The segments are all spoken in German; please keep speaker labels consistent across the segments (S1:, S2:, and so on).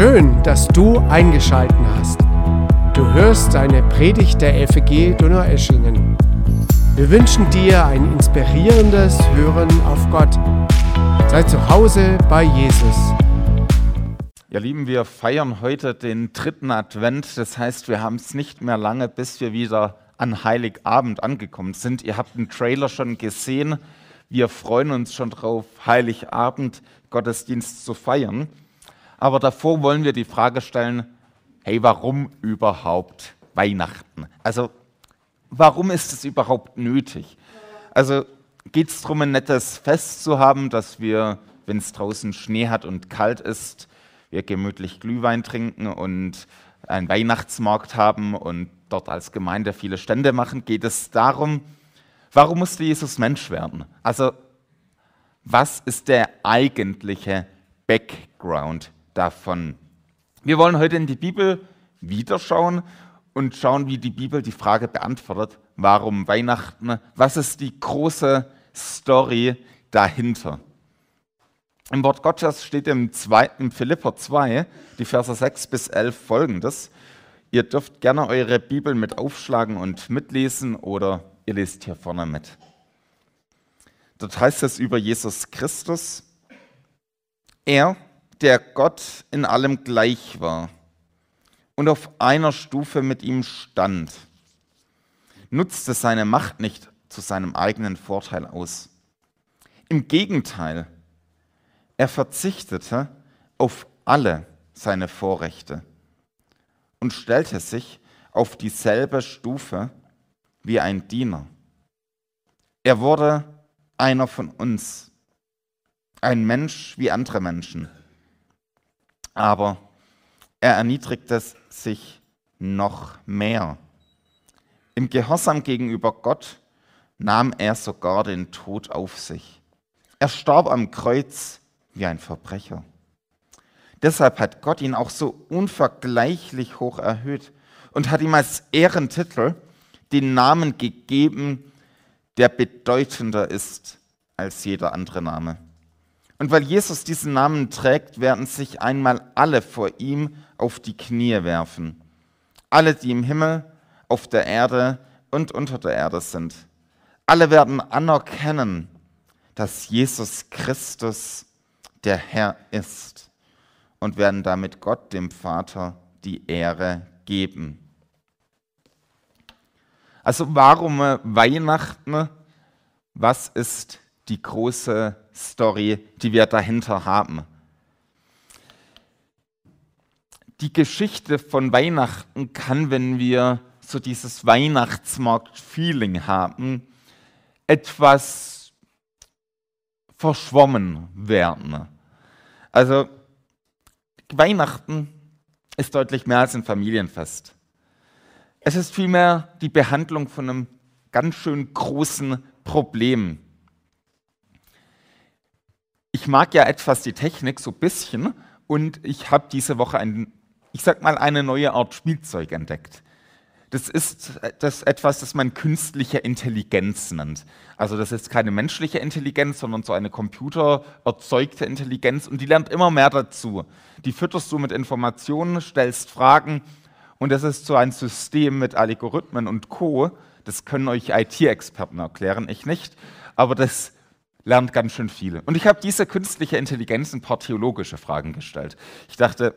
S1: Schön, dass du eingeschalten hast. Du hörst eine Predigt der FG Donaueschingen. Wir wünschen dir ein inspirierendes Hören auf Gott. Sei zu Hause bei Jesus.
S2: Ihr Lieben, wir feiern heute den dritten Advent. Das heißt, wir haben es nicht mehr lange, bis wir wieder an Heiligabend angekommen sind. Ihr habt den Trailer schon gesehen. Wir freuen uns schon drauf, Heiligabend Gottesdienst zu feiern. Aber davor wollen wir die Frage stellen, hey, warum überhaupt Weihnachten? Also, warum ist es überhaupt nötig? Also, geht es darum, ein nettes Fest zu haben, dass wir, wenn es draußen Schnee hat und kalt ist, wir gemütlich Glühwein trinken und einen Weihnachtsmarkt haben und dort als Gemeinde viele Stände machen? Geht es darum, warum musste Jesus Mensch werden? Also, was ist der eigentliche Background davon. Wir wollen heute in die Bibel wieder schauen und schauen, wie die Bibel die Frage beantwortet, warum Weihnachten, was ist die große Story dahinter. Im Wort Gottes steht im, 2, im Philipper 2, die Verse 6 bis 11 folgendes. Ihr dürft gerne eure Bibel mit aufschlagen und mitlesen oder ihr lest hier vorne mit. Dort heißt es über Jesus Christus, er, der Gott in allem gleich war und auf einer Stufe mit ihm stand, nutzte seine Macht nicht zu seinem eigenen Vorteil aus. Im Gegenteil, er verzichtete auf alle seine Vorrechte und stellte sich auf dieselbe Stufe wie ein Diener. Er wurde einer von uns, ein Mensch wie andere Menschen aber er erniedrigte sich noch mehr. Im Gehorsam gegenüber Gott nahm er sogar den Tod auf sich. Er starb am Kreuz wie ein Verbrecher. Deshalb hat Gott ihn auch so unvergleichlich hoch erhöht und hat ihm als Ehrentitel den Namen gegeben, der bedeutender ist als jeder andere Name. Und weil Jesus diesen Namen trägt, werden sich einmal alle vor ihm auf die Knie werfen. Alle, die im Himmel, auf der Erde und unter der Erde sind. Alle werden anerkennen, dass Jesus Christus der Herr ist und werden damit Gott, dem Vater, die Ehre geben. Also warum Weihnachten? Was ist die große Story, die wir dahinter haben. Die Geschichte von Weihnachten kann, wenn wir so dieses Weihnachtsmarkt-Feeling haben, etwas verschwommen werden. Also Weihnachten ist deutlich mehr als ein Familienfest. Es ist vielmehr die Behandlung von einem ganz schön großen Problem ich mag ja etwas die Technik, so ein bisschen, und ich habe diese Woche ein, ich sag mal, eine neue Art Spielzeug entdeckt. Das ist das etwas, das man künstliche Intelligenz nennt. Also das ist keine menschliche Intelligenz, sondern so eine computererzeugte Intelligenz und die lernt immer mehr dazu. Die fütterst du mit Informationen, stellst Fragen und das ist so ein System mit Algorithmen und Co. Das können euch IT-Experten erklären, ich nicht. Aber das lernt ganz schön viel. Und ich habe dieser künstliche Intelligenz ein paar theologische Fragen gestellt. Ich dachte,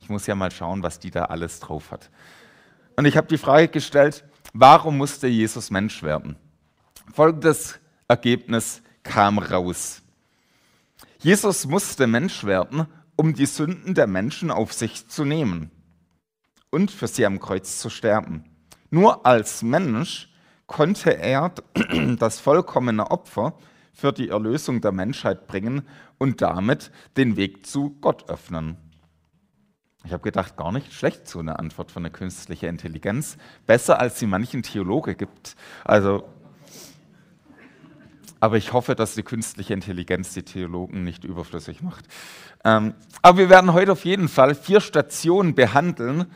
S2: ich muss ja mal schauen, was die da alles drauf hat. Und ich habe die Frage gestellt, warum musste Jesus Mensch werden? Folgendes Ergebnis kam raus. Jesus musste Mensch werden, um die Sünden der Menschen auf sich zu nehmen und für sie am Kreuz zu sterben. Nur als Mensch konnte er das vollkommene Opfer für die Erlösung der Menschheit bringen und damit den Weg zu Gott öffnen. Ich habe gedacht, gar nicht schlecht so eine Antwort von der künstlichen Intelligenz. Besser als sie manchen Theologe gibt. Also, aber ich hoffe, dass die künstliche Intelligenz die Theologen nicht überflüssig macht. Ähm, aber wir werden heute auf jeden Fall vier Stationen behandeln,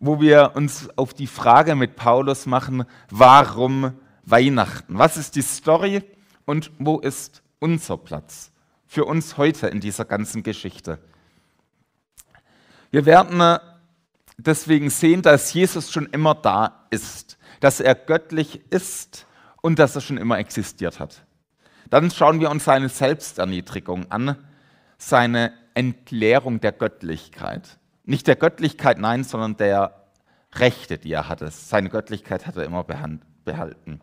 S2: wo wir uns auf die Frage mit Paulus machen, warum Weihnachten? Was ist die Story? Und wo ist unser Platz für uns heute in dieser ganzen Geschichte. Wir werden deswegen sehen, dass Jesus schon immer da ist, dass er göttlich ist und dass er schon immer existiert hat. Dann schauen wir uns seine Selbsterniedrigung an, seine Entleerung der Göttlichkeit. Nicht der Göttlichkeit, nein, sondern der Rechte, die er hatte. Seine Göttlichkeit hat er immer behalten.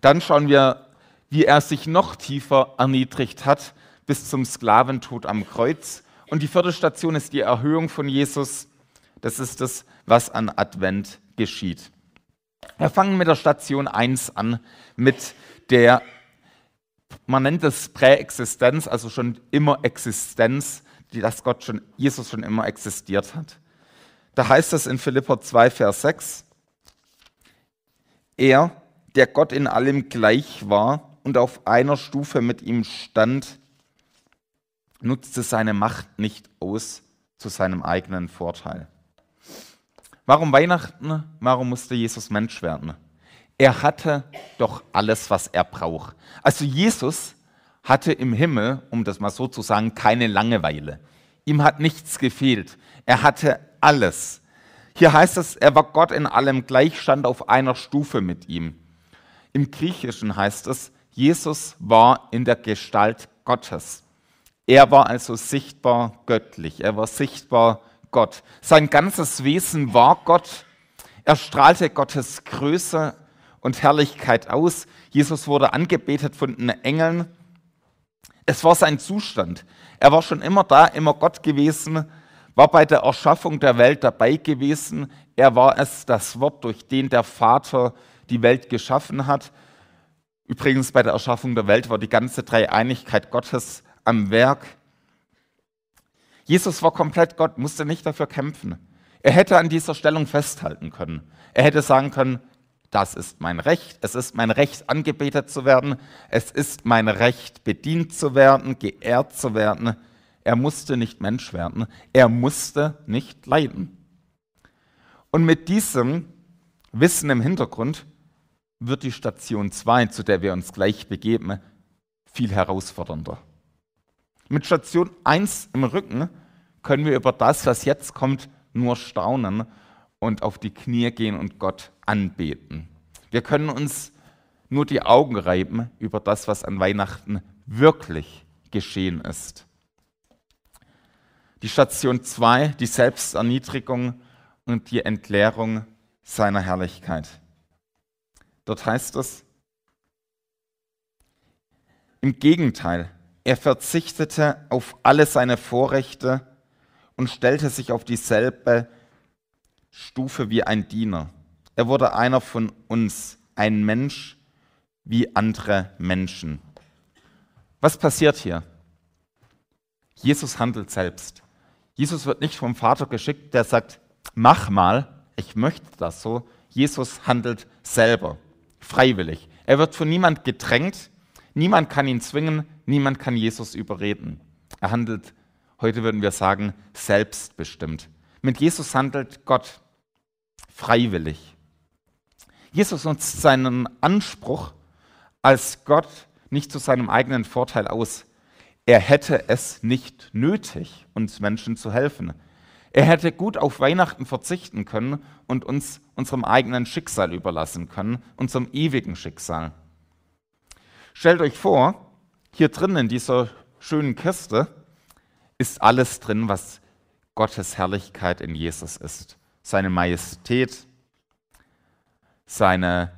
S2: Dann schauen wir, wie er sich noch tiefer erniedrigt hat bis zum Sklaventod am Kreuz. Und die vierte Station ist die Erhöhung von Jesus. Das ist das, was an Advent geschieht. Wir fangen mit der Station 1 an, mit der, man nennt es Präexistenz, also schon immer Existenz, dass Gott schon, Jesus schon immer existiert hat. Da heißt es in Philippa 2, Vers 6, er, der Gott in allem gleich war und auf einer Stufe mit ihm stand, nutzte seine Macht nicht aus zu seinem eigenen Vorteil. Warum Weihnachten? Warum musste Jesus Mensch werden? Er hatte doch alles, was er braucht. Also Jesus hatte im Himmel, um das mal so zu sagen, keine Langeweile. Ihm hat nichts gefehlt. Er hatte alles. Hier heißt es, er war Gott in allem gleich, stand auf einer Stufe mit ihm. Im Griechischen heißt es, Jesus war in der Gestalt Gottes. Er war also sichtbar göttlich, er war sichtbar Gott. Sein ganzes Wesen war Gott. Er strahlte Gottes Größe und Herrlichkeit aus. Jesus wurde angebetet von den Engeln. Es war sein Zustand. Er war schon immer da, immer Gott gewesen, war bei der Erschaffung der Welt dabei gewesen. Er war es, das Wort, durch den der Vater die Welt geschaffen hat. Übrigens bei der Erschaffung der Welt war die ganze Dreieinigkeit Gottes am Werk. Jesus war komplett Gott, musste nicht dafür kämpfen. Er hätte an dieser Stellung festhalten können. Er hätte sagen können, das ist mein Recht, es ist mein Recht, angebetet zu werden, es ist mein Recht, bedient zu werden, geehrt zu werden. Er musste nicht Mensch werden, er musste nicht leiden. Und mit diesem Wissen im Hintergrund wird die Station 2, zu der wir uns gleich begeben, viel herausfordernder. Mit Station 1 im Rücken können wir über das, was jetzt kommt, nur staunen und auf die Knie gehen und Gott anbeten. Wir können uns nur die Augen reiben über das, was an Weihnachten wirklich geschehen ist. Die Station 2, die Selbsterniedrigung und die Entleerung seiner Herrlichkeit. Dort heißt es, im Gegenteil, er verzichtete auf alle seine Vorrechte und stellte sich auf dieselbe Stufe wie ein Diener. Er wurde einer von uns, ein Mensch wie andere Menschen. Was passiert hier? Jesus handelt selbst. Jesus wird nicht vom Vater geschickt, der sagt, mach mal, ich möchte das so. Jesus handelt selber, freiwillig. Er wird von niemand gedrängt, niemand kann ihn zwingen, Niemand kann Jesus überreden. Er handelt, heute würden wir sagen, selbstbestimmt. Mit Jesus handelt Gott freiwillig. Jesus nutzt seinen Anspruch als Gott nicht zu seinem eigenen Vorteil aus. Er hätte es nicht nötig, uns Menschen zu helfen. Er hätte gut auf Weihnachten verzichten können und uns unserem eigenen Schicksal überlassen können, unserem ewigen Schicksal. Stellt euch vor, hier drin in dieser schönen Kiste ist alles drin, was Gottes Herrlichkeit in Jesus ist. Seine Majestät, seine,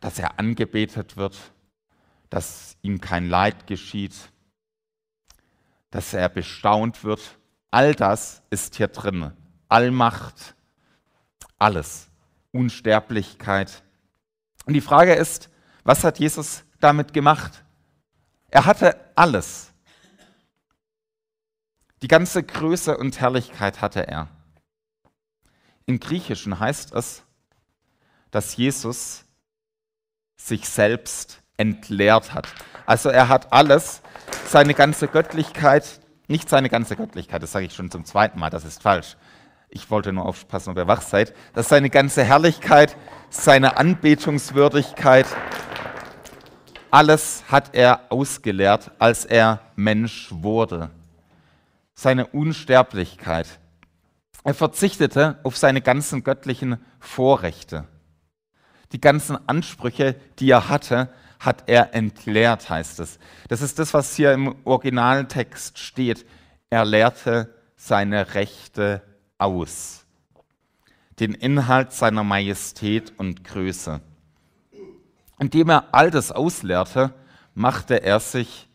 S2: dass er angebetet wird, dass ihm kein Leid geschieht, dass er bestaunt wird. All das ist hier drin. Allmacht, alles. Unsterblichkeit. Und die Frage ist, was hat Jesus damit gemacht? Er hatte alles. Die ganze Größe und Herrlichkeit hatte er. Im Griechischen heißt es, dass Jesus sich selbst entleert hat. Also er hat alles, seine ganze Göttlichkeit, nicht seine ganze Göttlichkeit, das sage ich schon zum zweiten Mal, das ist falsch. Ich wollte nur aufpassen, ob ihr wach seid, dass seine ganze Herrlichkeit, seine Anbetungswürdigkeit, alles hat er ausgeleert, als er Mensch wurde. Seine Unsterblichkeit, Er verzichtete auf seine ganzen göttlichen Vorrechte. Die ganzen Ansprüche, die er hatte, hat er entleert, heißt es. Das ist das, was hier im Originaltext steht. Er lehrte seine Rechte aus. Den Inhalt seiner Majestät und Größe. Indem er all das auslehrte, machte er sich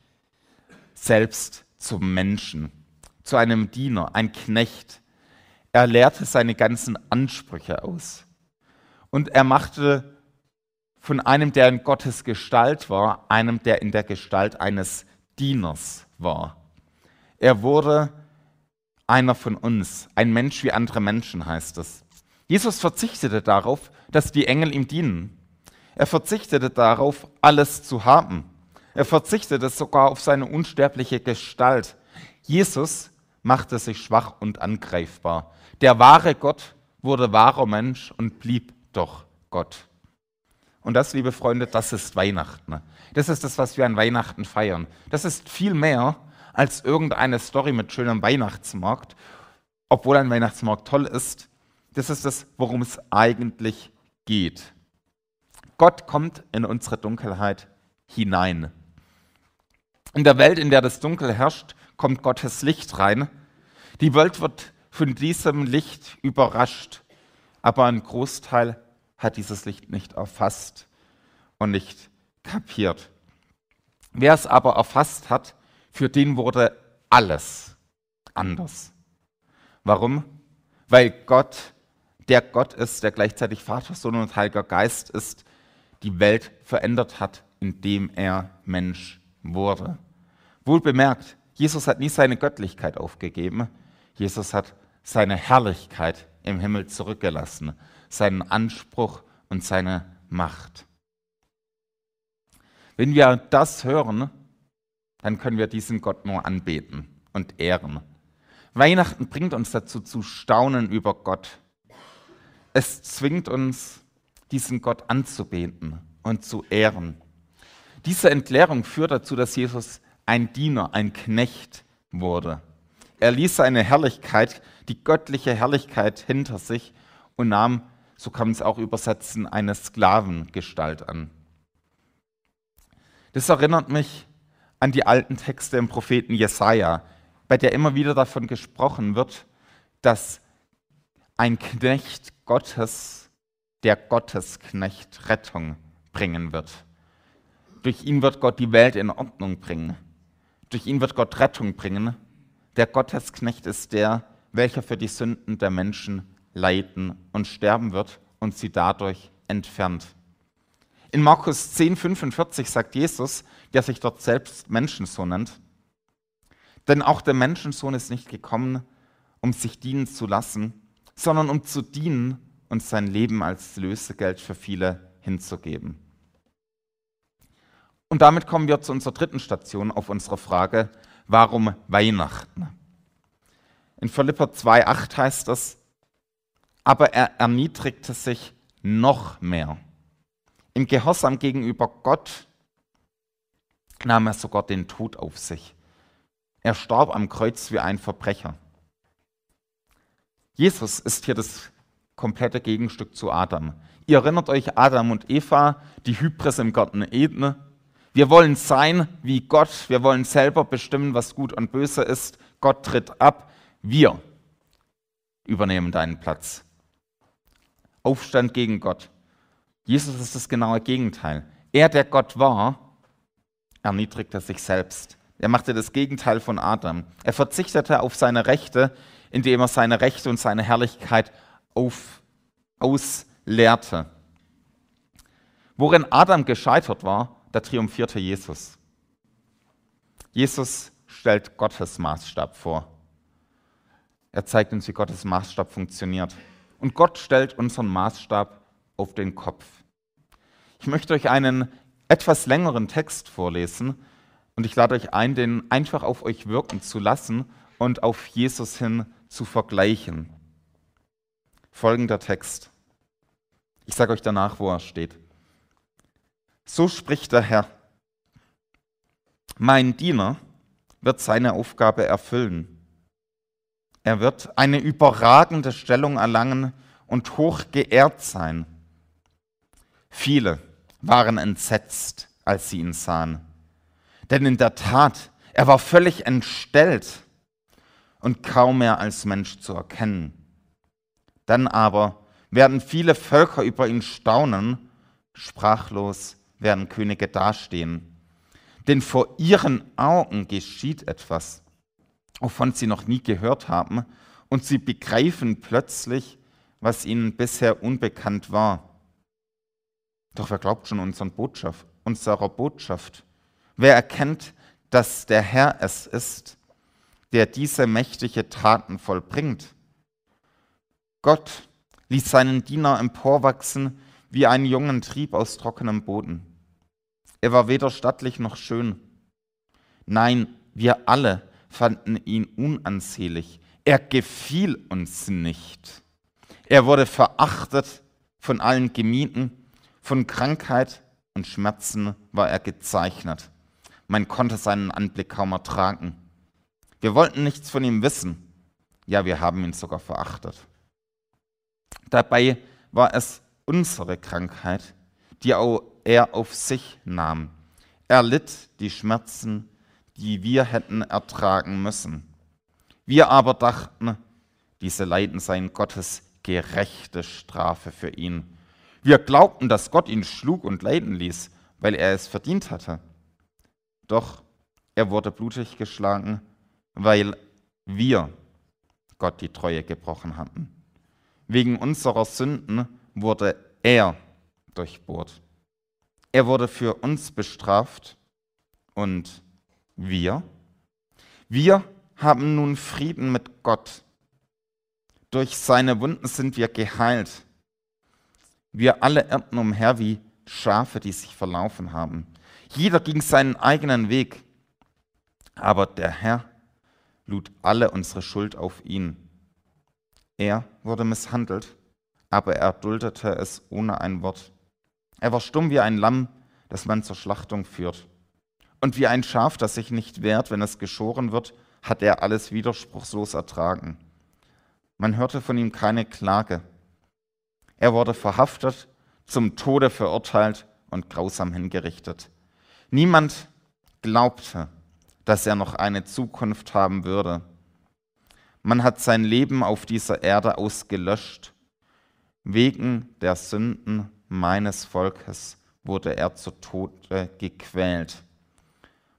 S2: selbst zum Menschen, zu einem Diener, ein Knecht. Er lehrte seine ganzen Ansprüche aus. Und er machte von einem, der in Gottes Gestalt war, einem, der in der Gestalt eines Dieners war. Er wurde einer von uns, ein Mensch wie andere Menschen heißt es. Jesus verzichtete darauf, dass die Engel ihm dienen. Er verzichtete darauf, alles zu haben. Er verzichtete sogar auf seine unsterbliche Gestalt. Jesus machte sich schwach und angreifbar. Der wahre Gott wurde wahrer Mensch und blieb doch Gott. Und das, liebe Freunde, das ist Weihnachten. Das ist das, was wir an Weihnachten feiern. Das ist viel mehr als irgendeine Story mit schönem Weihnachtsmarkt, obwohl ein Weihnachtsmarkt toll ist. Das ist das, worum es eigentlich geht. Gott kommt in unsere Dunkelheit hinein. In der Welt, in der das Dunkel herrscht, kommt Gottes Licht rein. Die Welt wird von diesem Licht überrascht, aber ein Großteil hat dieses Licht nicht erfasst und nicht kapiert. Wer es aber erfasst hat, für den wurde alles anders. Warum? Weil Gott, der Gott ist, der gleichzeitig Vater, Sohn und Heiliger Geist ist, die Welt verändert hat, indem er Mensch wurde. Wohl bemerkt, Jesus hat nie seine Göttlichkeit aufgegeben. Jesus hat seine Herrlichkeit im Himmel zurückgelassen seinen Anspruch und seine Macht. Wenn wir das hören, dann können wir diesen Gott nur anbeten und ehren. Weihnachten bringt uns dazu zu staunen über Gott. Es zwingt uns, diesen Gott anzubeten und zu ehren. Diese Entleerung führt dazu, dass Jesus ein Diener, ein Knecht wurde. Er ließ seine Herrlichkeit, die göttliche Herrlichkeit hinter sich und nahm so kann man es auch übersetzen, eine Sklavengestalt an. Das erinnert mich an die alten Texte im Propheten Jesaja, bei der immer wieder davon gesprochen wird, dass ein Knecht Gottes, der Gottesknecht, Rettung bringen wird. Durch ihn wird Gott die Welt in Ordnung bringen. Durch ihn wird Gott Rettung bringen. Der Gottesknecht ist der, welcher für die Sünden der Menschen leiden und sterben wird und sie dadurch entfernt. In Markus 10, 45 sagt Jesus, der sich dort selbst Menschensohn nennt, denn auch der Menschensohn ist nicht gekommen, um sich dienen zu lassen, sondern um zu dienen und sein Leben als Lösegeld für viele hinzugeben. Und damit kommen wir zu unserer dritten Station auf unsere Frage, warum Weihnachten? In Philippa 2,8 heißt es, aber er erniedrigte sich noch mehr. Im Gehorsam gegenüber Gott nahm er sogar den Tod auf sich. Er starb am Kreuz wie ein Verbrecher. Jesus ist hier das komplette Gegenstück zu Adam. Ihr erinnert euch Adam und Eva, die Hybris im Garten Eden. Wir wollen sein wie Gott, wir wollen selber bestimmen, was gut und böse ist. Gott tritt ab, wir übernehmen deinen Platz. Aufstand gegen Gott. Jesus ist das genaue Gegenteil. Er, der Gott war, erniedrigte sich selbst. Er machte das Gegenteil von Adam. Er verzichtete auf seine Rechte, indem er seine Rechte und seine Herrlichkeit auf, ausleerte. Worin Adam gescheitert war, da triumphierte Jesus. Jesus stellt Gottes Maßstab vor. Er zeigt uns, wie Gottes Maßstab funktioniert und Gott stellt unseren Maßstab auf den Kopf. Ich möchte euch einen etwas längeren Text vorlesen und ich lade euch ein, den einfach auf euch wirken zu lassen und auf Jesus hin zu vergleichen. Folgender Text. Ich sage euch danach, wo er steht. So spricht der Herr. Mein Diener wird seine Aufgabe erfüllen. Er wird eine überragende Stellung erlangen und hoch geehrt sein. Viele waren entsetzt, als sie ihn sahen. Denn in der Tat, er war völlig entstellt und kaum mehr als Mensch zu erkennen. Dann aber werden viele Völker über ihn staunen, sprachlos werden Könige dastehen. Denn vor ihren Augen geschieht etwas, wovon sie noch nie gehört haben, und sie begreifen plötzlich, was ihnen bisher unbekannt war. Doch wer glaubt schon unseren Botschaft, unserer Botschaft? Wer erkennt, dass der Herr es ist, der diese mächtige Taten vollbringt? Gott ließ seinen Diener emporwachsen wie einen jungen Trieb aus trockenem Boden. Er war weder stattlich noch schön. Nein, wir alle fanden ihn unansehlich. Er gefiel uns nicht. Er wurde verachtet, von allen gemieden, von Krankheit und Schmerzen war er gezeichnet. Man konnte seinen Anblick kaum ertragen. Wir wollten nichts von ihm wissen. Ja, wir haben ihn sogar verachtet. Dabei war es unsere Krankheit, die er auf sich nahm. Er litt die Schmerzen, die wir hätten ertragen müssen. Wir aber dachten, diese Leiden seien Gottes gerechte Strafe für ihn. Wir glaubten, dass Gott ihn schlug und leiden ließ, weil er es verdient hatte. Doch er wurde blutig geschlagen, weil wir Gott die Treue gebrochen hatten. Wegen unserer Sünden wurde er durchbohrt. Er wurde für uns bestraft und wir? Wir haben nun Frieden mit Gott. Durch seine Wunden sind wir geheilt. Wir alle irrten umher wie Schafe, die sich verlaufen haben. Jeder ging seinen eigenen Weg. Aber der Herr lud alle unsere Schuld auf ihn. Er wurde misshandelt, aber er duldete es ohne ein Wort. Er war stumm wie ein Lamm, das man zur Schlachtung führt. Und wie ein Schaf, das sich nicht wehrt, wenn es geschoren wird, hat er alles widerspruchslos ertragen. Man hörte von ihm keine Klage. Er wurde verhaftet, zum Tode verurteilt und grausam hingerichtet. Niemand glaubte, dass er noch eine Zukunft haben würde. Man hat sein Leben auf dieser Erde ausgelöscht. Wegen der Sünden meines Volkes wurde er zu Tode gequält.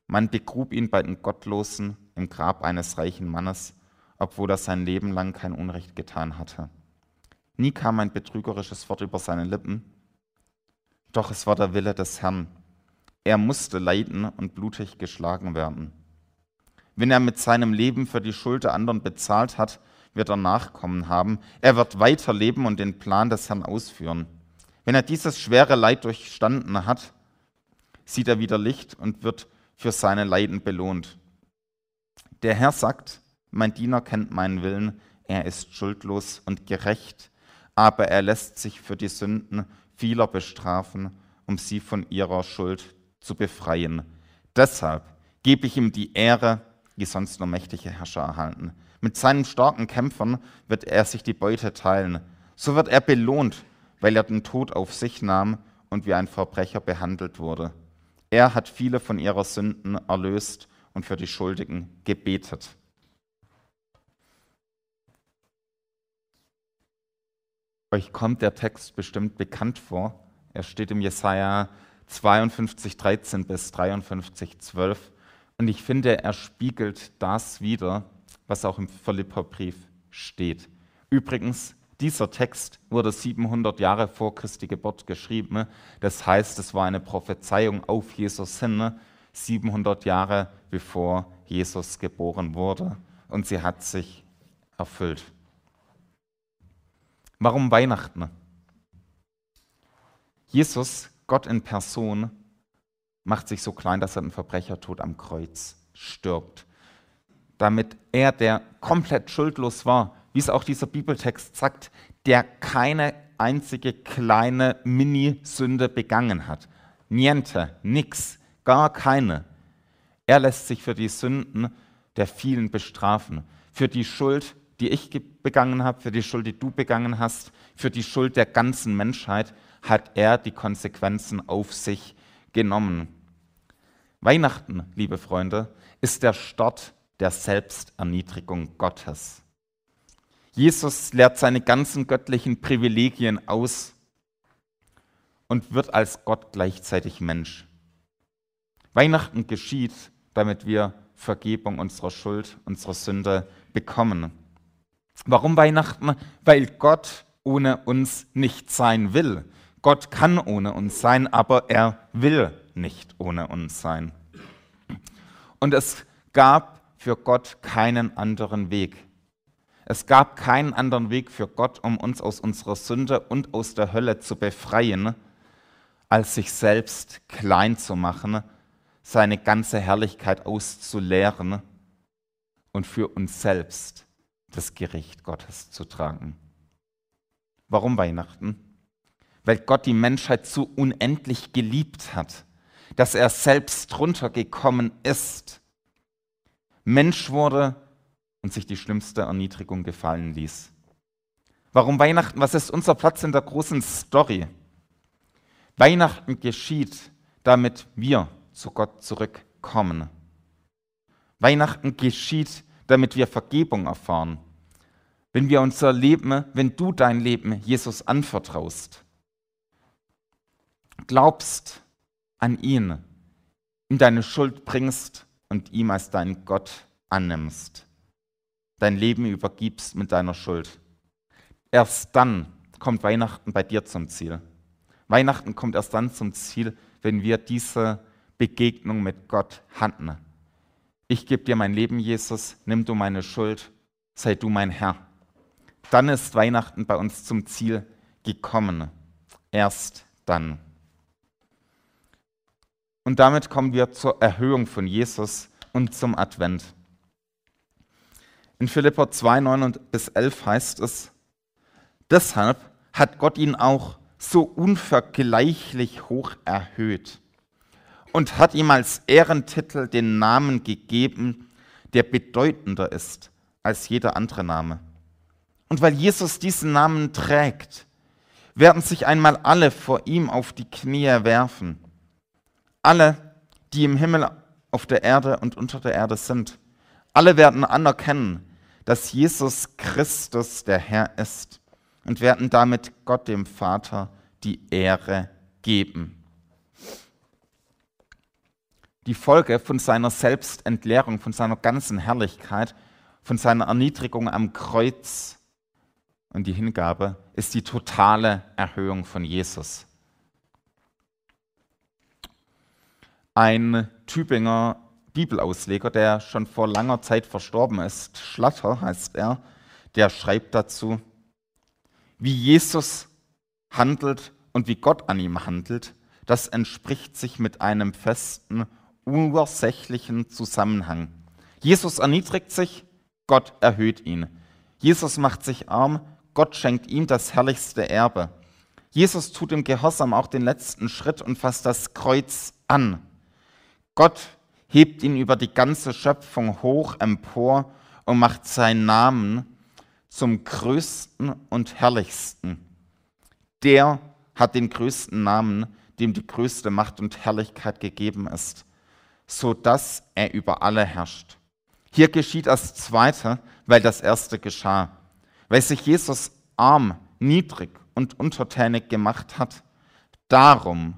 S2: Man begrub ihn bei den Gottlosen im Grab eines reichen Mannes, obwohl er sein Leben lang kein Unrecht getan hatte. Nie kam ein betrügerisches Wort über seine Lippen, doch es war der Wille des Herrn. Er musste leiden und blutig geschlagen werden. Wenn er mit seinem Leben für die Schuld der anderen bezahlt hat, wird er Nachkommen haben. Er wird weiterleben und den Plan des Herrn ausführen. Wenn er dieses schwere Leid durchstanden hat, sieht er wieder Licht und wird für seine Leiden belohnt. Der Herr sagt, mein Diener kennt meinen Willen, er ist schuldlos und gerecht, aber er lässt sich für die Sünden vieler bestrafen, um sie von ihrer Schuld zu befreien. Deshalb gebe ich ihm die Ehre, die sonst nur mächtige Herrscher erhalten. Mit seinen starken Kämpfern wird er sich die Beute teilen. So wird er belohnt, weil er den Tod auf sich nahm und wie ein Verbrecher behandelt wurde. Er hat viele von ihrer Sünden erlöst und für die Schuldigen gebetet. Euch kommt der Text bestimmt bekannt vor. Er steht im Jesaja 52, 13 bis 53, 12. Und ich finde, er spiegelt das wieder, was auch im Philipperbrief steht. Übrigens, dieser Text wurde 700 Jahre vor Christi Geburt geschrieben. Das heißt, es war eine Prophezeiung auf Jesus hin, 700 Jahre bevor Jesus geboren wurde. Und sie hat sich erfüllt. Warum Weihnachten? Jesus, Gott in Person, macht sich so klein, dass er den Verbrechertod am Kreuz stirbt. Damit er, der komplett schuldlos war, wie es auch dieser Bibeltext sagt, der keine einzige kleine Mini-Sünde begangen hat. Niente, nix, gar keine. Er lässt sich für die Sünden der vielen bestrafen, für die Schuld die ich begangen habe, für die Schuld, die du begangen hast, für die Schuld der ganzen Menschheit, hat er die Konsequenzen auf sich genommen. Weihnachten, liebe Freunde, ist der Start der Selbsterniedrigung Gottes. Jesus lehrt seine ganzen göttlichen Privilegien aus und wird als Gott gleichzeitig Mensch. Weihnachten geschieht, damit wir Vergebung unserer Schuld, unserer Sünde bekommen. Warum Weihnachten? Weil Gott ohne uns nicht sein will. Gott kann ohne uns sein, aber er will nicht ohne uns sein. Und es gab für Gott keinen anderen Weg. Es gab keinen anderen Weg für Gott, um uns aus unserer Sünde und aus der Hölle zu befreien, als sich selbst klein zu machen, seine ganze Herrlichkeit auszuleeren und für uns selbst das Gericht Gottes zu tragen. Warum Weihnachten? Weil Gott die Menschheit so unendlich geliebt hat, dass er selbst runtergekommen ist, Mensch wurde und sich die schlimmste Erniedrigung gefallen ließ. Warum Weihnachten? Was ist unser Platz in der großen Story? Weihnachten geschieht, damit wir zu Gott zurückkommen. Weihnachten geschieht, damit wir Vergebung erfahren. Wenn wir unser Leben, wenn du dein Leben Jesus anvertraust, glaubst an ihn, ihm deine Schuld bringst und ihm als deinen Gott annimmst, dein Leben übergibst mit deiner Schuld. Erst dann kommt Weihnachten bei dir zum Ziel. Weihnachten kommt erst dann zum Ziel, wenn wir diese Begegnung mit Gott hatten. Ich gebe dir mein Leben, Jesus, nimm du meine Schuld, sei du mein Herr. Dann ist Weihnachten bei uns zum Ziel gekommen. Erst dann. Und damit kommen wir zur Erhöhung von Jesus und zum Advent. In Philippa 2, 9 bis 11 heißt es, deshalb hat Gott ihn auch so unvergleichlich hoch erhöht und hat ihm als Ehrentitel den Namen gegeben, der bedeutender ist als jeder andere Name. Und weil Jesus diesen Namen trägt, werden sich einmal alle vor ihm auf die Knie werfen. Alle, die im Himmel, auf der Erde und unter der Erde sind. Alle werden anerkennen, dass Jesus Christus der Herr ist und werden damit Gott dem Vater die Ehre geben. Die Folge von seiner Selbstentleerung, von seiner ganzen Herrlichkeit, von seiner Erniedrigung am Kreuz und die Hingabe ist die totale Erhöhung von Jesus. Ein Tübinger Bibelausleger, der schon vor langer Zeit verstorben ist, Schlatter heißt er, der schreibt dazu, wie Jesus handelt und wie Gott an ihm handelt, das entspricht sich mit einem festen, ursächlichen Zusammenhang. Jesus erniedrigt sich, Gott erhöht ihn. Jesus macht sich arm, Gott schenkt ihm das herrlichste Erbe. Jesus tut im Gehorsam auch den letzten Schritt und fasst das Kreuz an. Gott hebt ihn über die ganze Schöpfung hoch empor und macht seinen Namen zum größten und herrlichsten. Der hat den größten Namen, dem die größte Macht und Herrlichkeit gegeben ist, so dass er über alle herrscht. Hier geschieht das Zweite, weil das Erste geschah. Weil sich Jesus arm, niedrig und untertänig gemacht hat, darum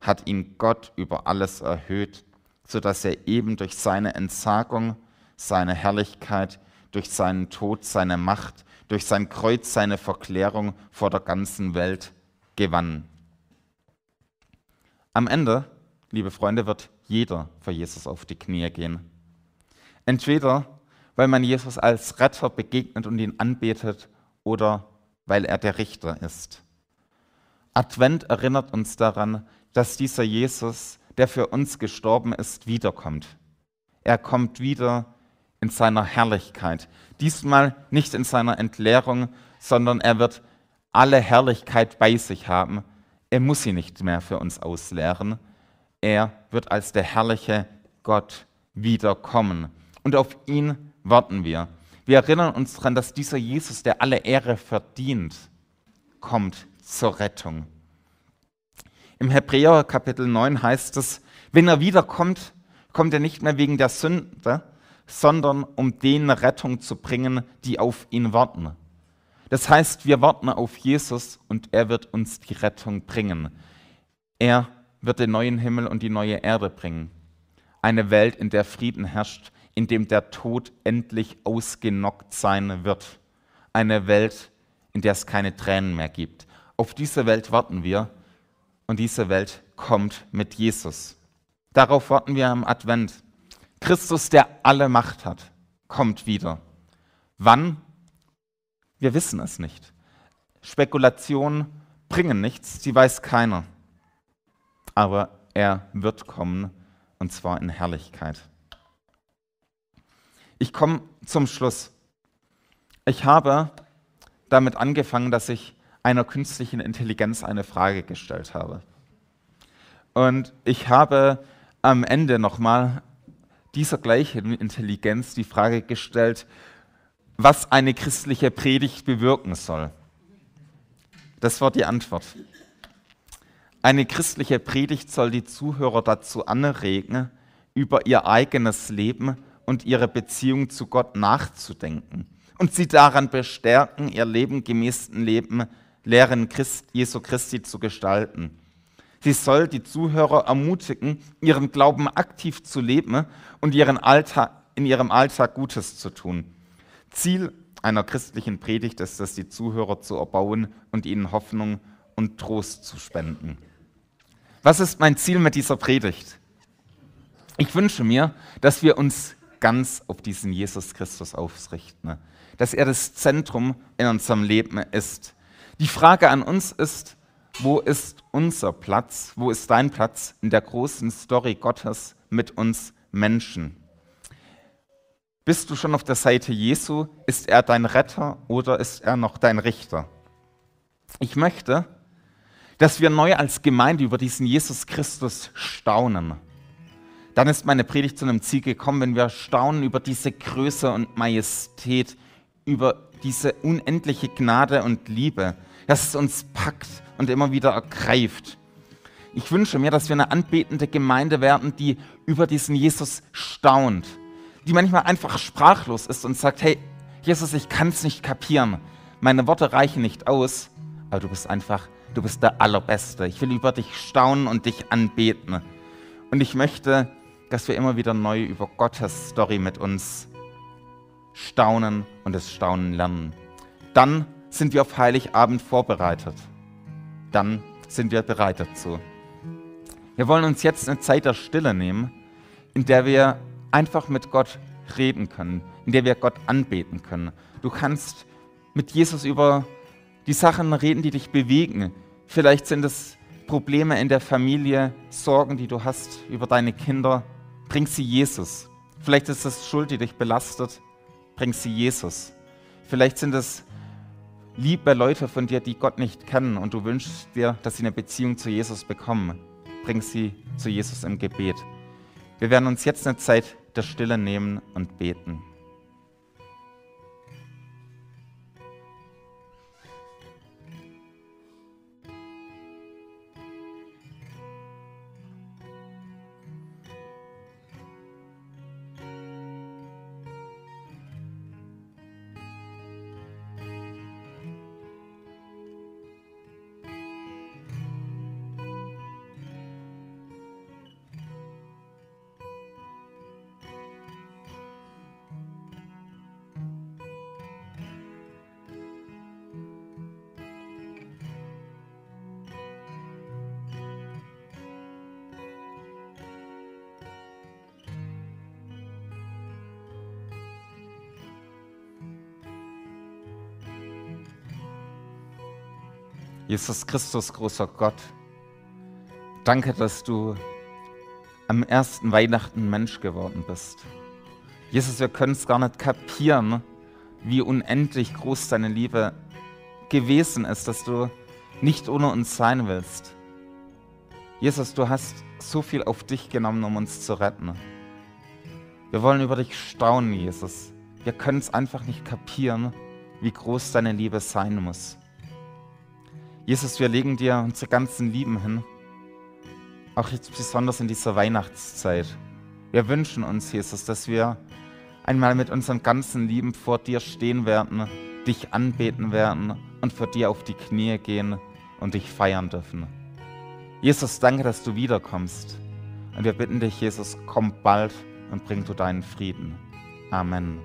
S2: hat ihn Gott über alles erhöht, so dass er eben durch seine Entsagung, seine Herrlichkeit, durch seinen Tod, seine Macht, durch sein Kreuz, seine Verklärung vor der ganzen Welt gewann. Am Ende, liebe Freunde, wird jeder vor Jesus auf die Knie gehen. Entweder weil man Jesus als Retter begegnet und ihn anbetet oder weil er der Richter ist. Advent erinnert uns daran, dass dieser Jesus, der für uns gestorben ist, wiederkommt. Er kommt wieder in seiner Herrlichkeit. Diesmal nicht in seiner Entleerung, sondern er wird alle Herrlichkeit bei sich haben. Er muss sie nicht mehr für uns ausleeren. Er wird als der herrliche Gott wiederkommen. Und auf ihn warten wir. Wir erinnern uns daran, dass dieser Jesus, der alle Ehre verdient, kommt zur Rettung. Im Hebräer Kapitel 9 heißt es, wenn er wiederkommt, kommt er nicht mehr wegen der Sünde, sondern um denen Rettung zu bringen, die auf ihn warten. Das heißt, wir warten auf Jesus und er wird uns die Rettung bringen. Er wird den neuen Himmel und die neue Erde bringen. Eine Welt, in der Frieden herrscht, in dem der Tod endlich ausgenockt sein wird. Eine Welt, in der es keine Tränen mehr gibt. Auf diese Welt warten wir und diese Welt kommt mit Jesus. Darauf warten wir am Advent. Christus, der alle Macht hat, kommt wieder. Wann? Wir wissen es nicht. Spekulationen bringen nichts, sie weiß keiner. Aber er wird kommen und zwar in Herrlichkeit. Ich komme zum Schluss. Ich habe damit angefangen, dass ich einer künstlichen Intelligenz eine Frage gestellt habe. Und ich habe am Ende nochmal dieser gleichen Intelligenz die Frage gestellt, was eine christliche Predigt bewirken soll. Das war die Antwort. Eine christliche Predigt soll die Zuhörer dazu anregen, über ihr eigenes Leben und ihre Beziehung zu Gott nachzudenken und sie daran bestärken, ihr Leben gemäß dem Leben Lehren Christ, Jesu Christi zu gestalten. Sie soll die Zuhörer ermutigen, ihren Glauben aktiv zu leben und ihren Alltag, in ihrem Alltag Gutes zu tun. Ziel einer christlichen Predigt ist es, die Zuhörer zu erbauen und ihnen Hoffnung und Trost zu spenden. Was ist mein Ziel mit dieser Predigt? Ich wünsche mir, dass wir uns ganz auf diesen Jesus Christus ausrichten, dass er das Zentrum in unserem Leben ist. Die Frage an uns ist, wo ist unser Platz, wo ist dein Platz in der großen Story Gottes mit uns Menschen? Bist du schon auf der Seite Jesu? Ist er dein Retter oder ist er noch dein Richter? Ich möchte, dass wir neu als Gemeinde über diesen Jesus Christus staunen. Dann ist meine Predigt zu einem Ziel gekommen, wenn wir staunen über diese Größe und Majestät, über diese unendliche Gnade und Liebe, dass es uns packt und immer wieder ergreift. Ich wünsche mir, dass wir eine anbetende Gemeinde werden, die über diesen Jesus staunt, die manchmal einfach sprachlos ist und sagt, hey, Jesus, ich kann es nicht kapieren, meine Worte reichen nicht aus, aber du bist einfach, du bist der Allerbeste. Ich will über dich staunen und dich anbeten. Und ich möchte, dass wir immer wieder neu über Gottes Story mit uns staunen und das Staunen lernen. Dann sind wir auf Heiligabend vorbereitet. Dann sind wir bereit dazu. Wir wollen uns jetzt eine Zeit der Stille nehmen, in der wir einfach mit Gott reden können, in der wir Gott anbeten können. Du kannst mit Jesus über die Sachen reden, die dich bewegen. Vielleicht sind es Probleme in der Familie, Sorgen, die du hast über deine Kinder. Bring sie Jesus. Vielleicht ist es Schuld, die dich belastet. Bring sie Jesus. Vielleicht sind es liebe Leute von dir, die Gott nicht kennen und du wünschst dir, dass sie eine Beziehung zu Jesus bekommen, bring sie zu Jesus im Gebet. Wir werden uns jetzt eine Zeit der Stille nehmen und beten. Jesus Christus, großer Gott, danke, dass du am ersten Weihnachten Mensch geworden bist. Jesus, wir können es gar nicht kapieren, wie unendlich groß deine Liebe gewesen ist, dass du nicht ohne uns sein willst. Jesus, du hast so viel auf dich genommen, um uns zu retten. Wir wollen über dich staunen, Jesus. wir können es einfach nicht kapieren, wie groß deine Liebe sein muss. Jesus, wir legen dir unsere ganzen Lieben hin, auch jetzt besonders in dieser Weihnachtszeit. Wir wünschen uns, Jesus, dass wir einmal mit unseren ganzen Lieben vor dir stehen werden, dich anbeten werden und vor dir auf die Knie gehen und dich feiern dürfen. Jesus, danke, dass du wiederkommst. Und wir bitten dich, Jesus, komm bald und bring du deinen Frieden. Amen.